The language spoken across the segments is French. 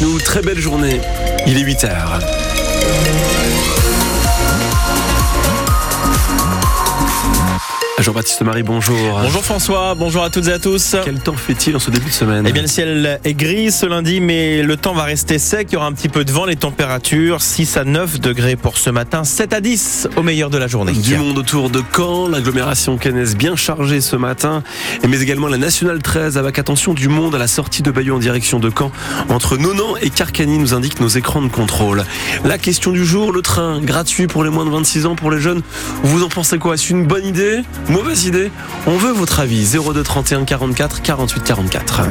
nous. Très belle journée. Il est 8 h Jean-Baptiste Marie, bonjour. Bonjour François, bonjour à toutes et à tous. Quel temps fait-il en ce début de semaine? Eh bien, le ciel est gris ce lundi, mais le temps va rester sec. Il y aura un petit peu de vent. Les températures 6 à 9 degrés pour ce matin, 7 à 10 au meilleur de la journée. Du monde autour de Caen, l'agglomération cannaise bien chargée ce matin, mais également la nationale 13 avec attention du monde à la sortie de Bayeux en direction de Caen. Entre Nonan et Carcany nous indiquent nos écrans de contrôle. La question du jour, le train gratuit pour les moins de 26 ans, pour les jeunes. Vous en pensez quoi? Est-ce une bonne idée? Mauvaise idée On veut votre avis. 02 31 44 48 44.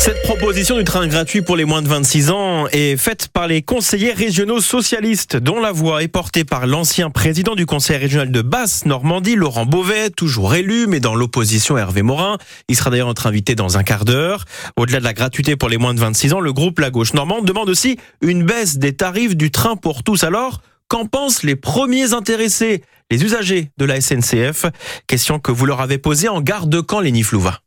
Cette proposition du train gratuit pour les moins de 26 ans est faite par les conseillers régionaux socialistes, dont la voix est portée par l'ancien président du conseil régional de Basse-Normandie, Laurent Beauvais, toujours élu, mais dans l'opposition Hervé Morin. Il sera d'ailleurs notre invité dans un quart d'heure. Au-delà de la gratuité pour les moins de 26 ans, le groupe La Gauche Normande demande aussi une baisse des tarifs du train pour tous. Alors, qu'en pensent les premiers intéressés les usagers de la SNCF. Question que vous leur avez posée en gare de Caen, Flouva.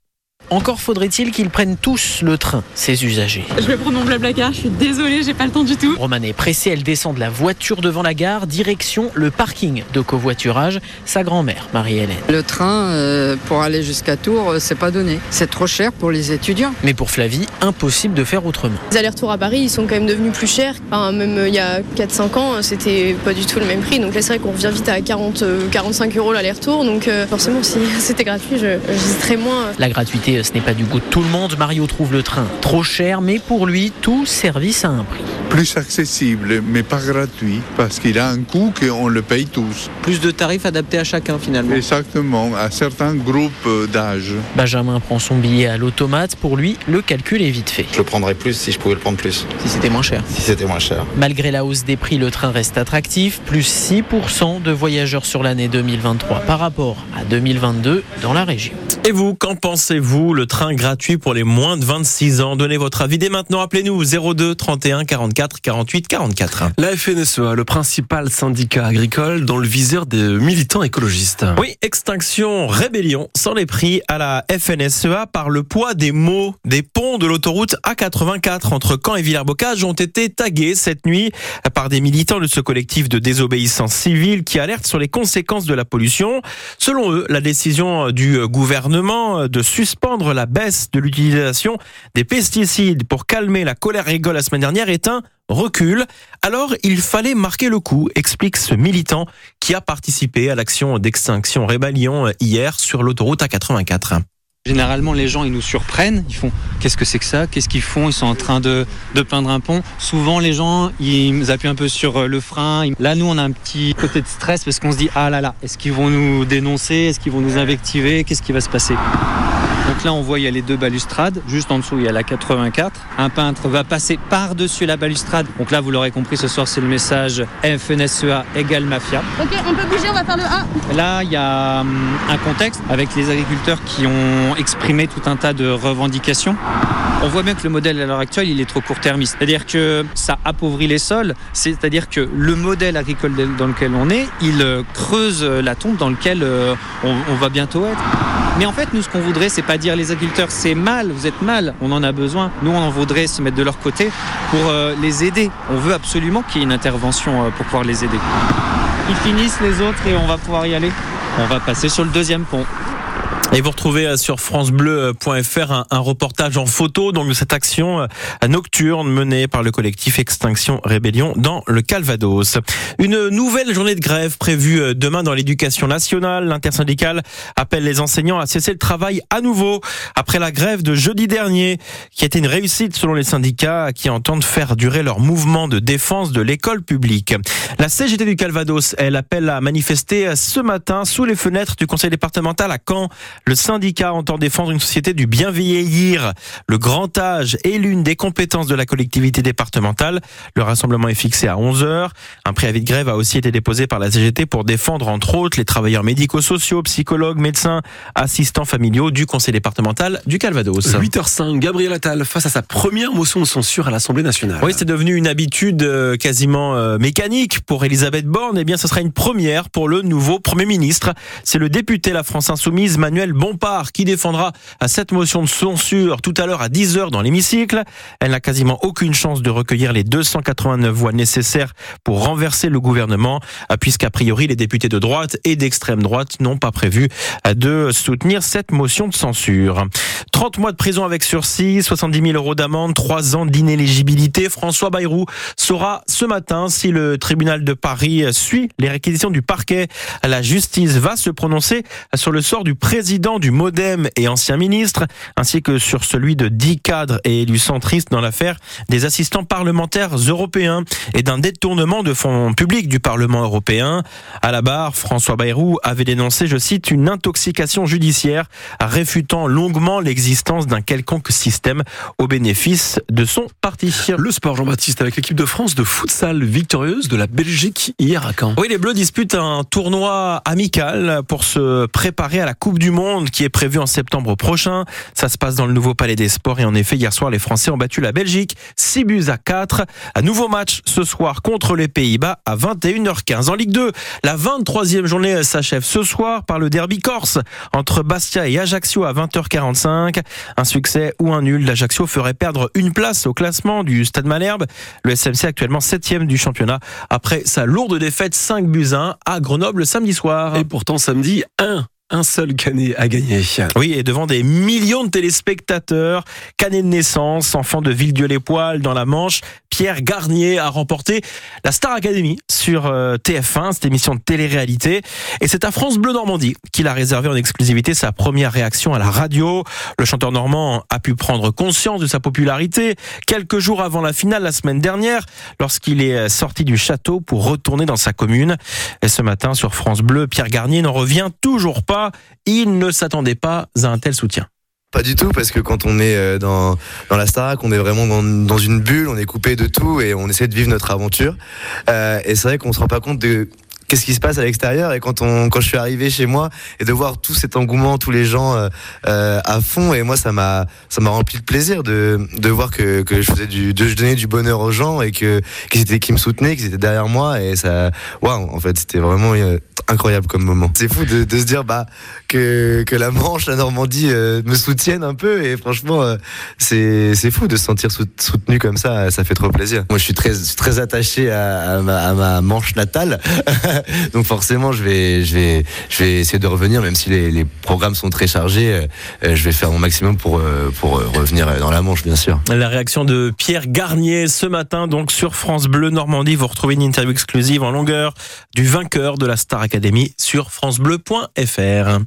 Encore faudrait-il qu'ils prennent tous le train, ces usagers. Je vais prendre mon blablacar, je suis désolée, j'ai pas le temps du tout. Romane est pressée, elle descend de la voiture devant la gare, direction le parking de covoiturage, sa grand-mère, Marie-Hélène. Le train, euh, pour aller jusqu'à Tours, euh, c'est pas donné. C'est trop cher pour les étudiants. Mais pour Flavie, impossible de faire autrement. Les allers-retours à Paris, ils sont quand même devenus plus chers. Enfin, même euh, il y a 4-5 ans, c'était pas du tout le même prix. Donc là, c'est vrai qu'on revient vite à 40, 45 euros l'aller-retour. Donc forcément, si c'était gratuit, j'hésiterais moins. La gratuité ce n'est pas du goût de tout le monde. Mario trouve le train trop cher, mais pour lui, tout service a un prix. Plus accessible, mais pas gratuit, parce qu'il a un coût qu'on le paye tous. Plus de tarifs adaptés à chacun finalement. Exactement, à certains groupes d'âge. Benjamin prend son billet à l'automate. Pour lui, le calcul est vite fait. Je le prendrais plus si je pouvais le prendre plus. Si c'était moins cher. Si c'était moins cher. Malgré la hausse des prix, le train reste attractif. Plus 6% de voyageurs sur l'année 2023 par rapport à 2022 dans la région. Et vous, qu'en pensez-vous? Le train gratuit pour les moins de 26 ans. Donnez votre avis dès maintenant. Appelez-nous 02 31 44 48 44. La FNSEA, le principal syndicat agricole dans le viseur des militants écologistes. Oui, extinction, rébellion sans les prix à la FNSEA par le poids des mots. Des ponts de l'autoroute A84 entre Caen et Villers-Bocage ont été tagués cette nuit par des militants de ce collectif de désobéissance civile qui alertent sur les conséquences de la pollution. Selon eux, la décision du gouvernement de suspendre la baisse de l'utilisation des pesticides pour calmer la colère rigole la semaine dernière est un recul. Alors, il fallait marquer le coup, explique ce militant qui a participé à l'action d'extinction rébellion hier sur l'autoroute A84. Généralement, les gens, ils nous surprennent. Ils font Qu'est-ce que c'est que ça? Qu'est-ce qu'ils font? Ils sont en train de, de peindre un pont. Souvent, les gens, ils appuient un peu sur le frein. Là, nous, on a un petit côté de stress parce qu'on se dit Ah là là, est-ce qu'ils vont nous dénoncer? Est-ce qu'ils vont nous invectiver? Qu'est-ce qui va se passer? Donc là, on voit, il y a les deux balustrades. Juste en dessous, il y a la 84. Un peintre va passer par-dessus la balustrade. Donc là, vous l'aurez compris, ce soir, c'est le message FNSEA égale mafia. Ok, on peut bouger, on va faire le A. Là, il y a hum, un contexte avec les agriculteurs qui ont exprimé tout un tas de revendications. On voit bien que le modèle à l'heure actuelle, il est trop court-termiste. C'est-à-dire que ça appauvrit les sols, c'est-à-dire que le modèle agricole dans lequel on est, il euh, creuse la tombe dans laquelle euh, on, va bientôt être. Mais en fait, nous, ce qu'on voudrait, c'est pas dire les agriculteurs, c'est mal, vous êtes mal, on en a besoin. Nous, on voudrait se mettre de leur côté pour euh, les aider. On veut absolument qu'il y ait une intervention euh, pour pouvoir les aider. Ils finissent les autres et on va pouvoir y aller. On va passer sur le deuxième pont. Et vous retrouvez euh, sur francebleu.fr un, un, reportage en photo donc de cette action euh, nocturne menée par le collectif Extinction Rébellion dans le Calvados. Une nouvelle journée de grève prévue euh, demain dans l'éducation nationale. L'intersyndicale appelle les enseignants à cesser le travail à nouveau après la grève de jeudi dernier qui a été une réussite selon les syndicats qui entendent faire durer leur mouvement de défense de l'école publique. La CGT du Calvados, elle appelle à manifester ce matin sous les fenêtres du conseil départemental à Caen. Le syndicat entend défendre une société du bien vieillir. Le grand âge est l'une des compétences de la collectivité départementale. Le rassemblement est fixé à 11 heures. Un préavis de grève a aussi été déposé par la CGT pour défendre entre autres les travailleurs médico-sociaux, psychologues, médecins, assistants familiaux du conseil départemental du Calvados. 8h05, Gabriel Attal face à sa première motion de censure à l'Assemblée nationale. Oui, c'est devenu une habitude euh, quasiment euh, mécanique pour Elisabeth Borne. Eh bien, ce sera une première pour le nouveau Premier ministre. C'est le député La France Insoumise, Manuel Manuel Bompard qui défendra cette motion de censure tout à l'heure à 10h dans l'hémicycle. Elle n'a quasiment aucune chance de recueillir les 289 voix nécessaires pour renverser le gouvernement, puisqu'a priori les députés de droite et d'extrême droite n'ont pas prévu de soutenir cette motion de censure. 30 mois de prison avec sursis, 70 000 euros d'amende, 3 ans d'inéligibilité. François Bayrou saura ce matin si le tribunal de Paris suit les réquisitions du parquet. La justice va se prononcer sur le sort du président du Modem et ancien ministre, ainsi que sur celui de 10 cadres et élus centristes dans l'affaire des assistants parlementaires européens et d'un détournement de fonds publics du Parlement européen. À la barre, François Bayrou avait dénoncé, je cite, une intoxication judiciaire, réfutant longuement l'existence d'un quelconque système au bénéfice de son parti. Le sport, Jean-Baptiste, avec l'équipe de France de futsal victorieuse de la Belgique hier à Caen. Oui, les Bleus disputent un tournoi amical pour se préparer à la Coupe du Monde qui est prévue en septembre prochain. Ça se passe dans le nouveau Palais des Sports et en effet, hier soir, les Français ont battu la Belgique 6 buts à 4. Un nouveau match ce soir contre les Pays-Bas à 21h15. En Ligue 2, la 23e journée s'achève ce soir par le derby corse entre Bastia et Ajaccio à 20h45. Un succès ou un nul d'Ajaccio ferait perdre une place au classement du Stade Malherbe. Le SMC actuellement 7 du championnat après sa lourde défaite 5 buts 1 à Grenoble samedi soir. Et pourtant samedi 1 un seul canet à gagner. Oui, et devant des millions de téléspectateurs, canet de naissance, enfant de Villedieu-les-Poils dans la Manche, Pierre Garnier a remporté la Star Academy sur euh, TF1, cette émission de télé-réalité. Et c'est à France Bleu Normandie qu'il a réservé en exclusivité sa première réaction à la radio. Le chanteur normand a pu prendre conscience de sa popularité quelques jours avant la finale la semaine dernière, lorsqu'il est sorti du château pour retourner dans sa commune. Et ce matin, sur France Bleu, Pierre Garnier n'en revient toujours pas. Il ne s'attendait pas à un tel soutien. Pas du tout, parce que quand on est euh, dans, dans la Starac, on est vraiment dans, dans, une bulle, on est coupé de tout et on essaie de vivre notre aventure. Euh, et c'est vrai qu'on se rend pas compte de qu'est-ce qui se passe à l'extérieur et quand on quand je suis arrivé chez moi et de voir tout cet engouement tous les gens euh, euh, à fond et moi ça m'a rempli de plaisir de, de voir que, que je faisais du je donnais du bonheur aux gens et qu'ils étaient qui me soutenaient qu'ils étaient derrière moi et ça waouh en fait c'était vraiment euh, incroyable comme moment. C'est fou de, se dire bah que, que la Manche la Normandie me soutiennent un peu et franchement c'est fou de se sentir soutenu comme ça ça fait trop plaisir. Moi je suis très très attaché à ma Manche natale Donc forcément, je vais, je vais, je vais essayer de revenir, même si les, les programmes sont très chargés. Euh, je vais faire mon maximum pour, euh, pour revenir dans la Manche, bien sûr. La réaction de Pierre Garnier ce matin, donc sur France Bleu Normandie. Vous retrouvez une interview exclusive en longueur du vainqueur de la Star Academy sur francebleu.fr.